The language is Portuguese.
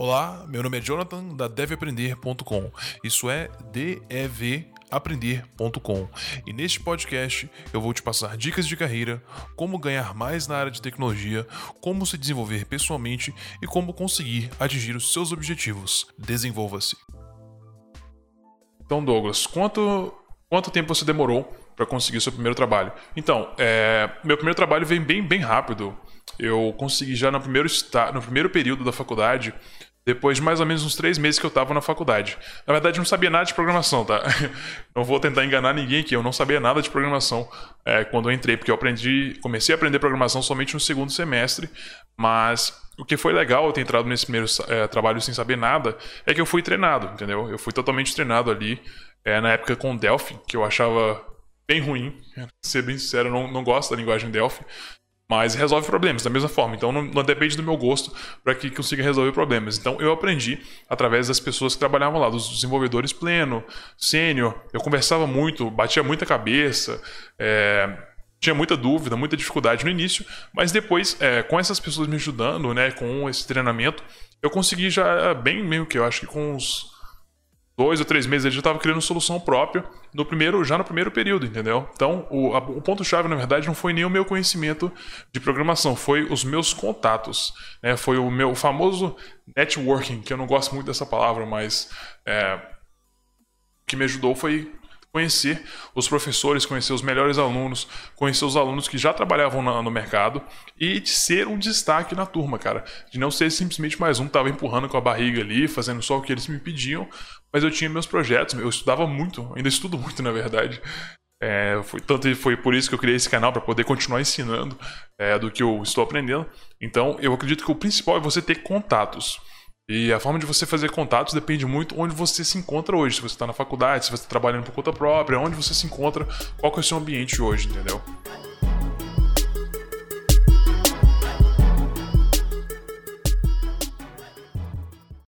Olá, meu nome é Jonathan da deveaprender.com. Isso é devaprender.com. E neste podcast eu vou te passar dicas de carreira, como ganhar mais na área de tecnologia, como se desenvolver pessoalmente e como conseguir atingir os seus objetivos. Desenvolva-se. Então, Douglas, quanto quanto tempo você demorou para conseguir o seu primeiro trabalho? Então, é, meu primeiro trabalho veio bem bem rápido. Eu consegui já no primeiro, no primeiro período da faculdade depois de mais ou menos uns três meses que eu estava na faculdade. Na verdade, eu não sabia nada de programação, tá? Não vou tentar enganar ninguém aqui, eu não sabia nada de programação é, quando eu entrei, porque eu aprendi, comecei a aprender programação somente no segundo semestre, mas o que foi legal eu ter entrado nesse primeiro é, trabalho sem saber nada é que eu fui treinado, entendeu? Eu fui totalmente treinado ali, é, na época com Delphi, que eu achava bem ruim, ser bem sincero, eu não, não gosto da linguagem Delphi, mas resolve problemas da mesma forma. Então não, não depende do meu gosto para que consiga resolver problemas. Então eu aprendi através das pessoas que trabalhavam lá, dos desenvolvedores pleno, sênior. Eu conversava muito, batia muita cabeça, é, tinha muita dúvida, muita dificuldade no início, mas depois, é, com essas pessoas me ajudando, né, com esse treinamento, eu consegui já bem mesmo que eu acho que com uns dois ou três meses ele já estava criando solução própria no primeiro, já no primeiro período, entendeu? Então, o, o ponto-chave, na verdade, não foi nem o meu conhecimento de programação, foi os meus contatos. Né? Foi o meu famoso networking, que eu não gosto muito dessa palavra, mas é, o que me ajudou foi conhecer os professores, conhecer os melhores alunos, conhecer os alunos que já trabalhavam no mercado e de ser um destaque na turma, cara. De não ser simplesmente mais um que estava empurrando com a barriga ali, fazendo só o que eles me pediam, mas eu tinha meus projetos, eu estudava muito, ainda estudo muito, na verdade. É, foi, tanto foi por isso que eu criei esse canal para poder continuar ensinando é, do que eu estou aprendendo. Então, eu acredito que o principal é você ter contatos. E a forma de você fazer contatos depende muito onde você se encontra hoje. Se você está na faculdade, se você está trabalhando por conta própria, onde você se encontra, qual que é o seu ambiente hoje, entendeu?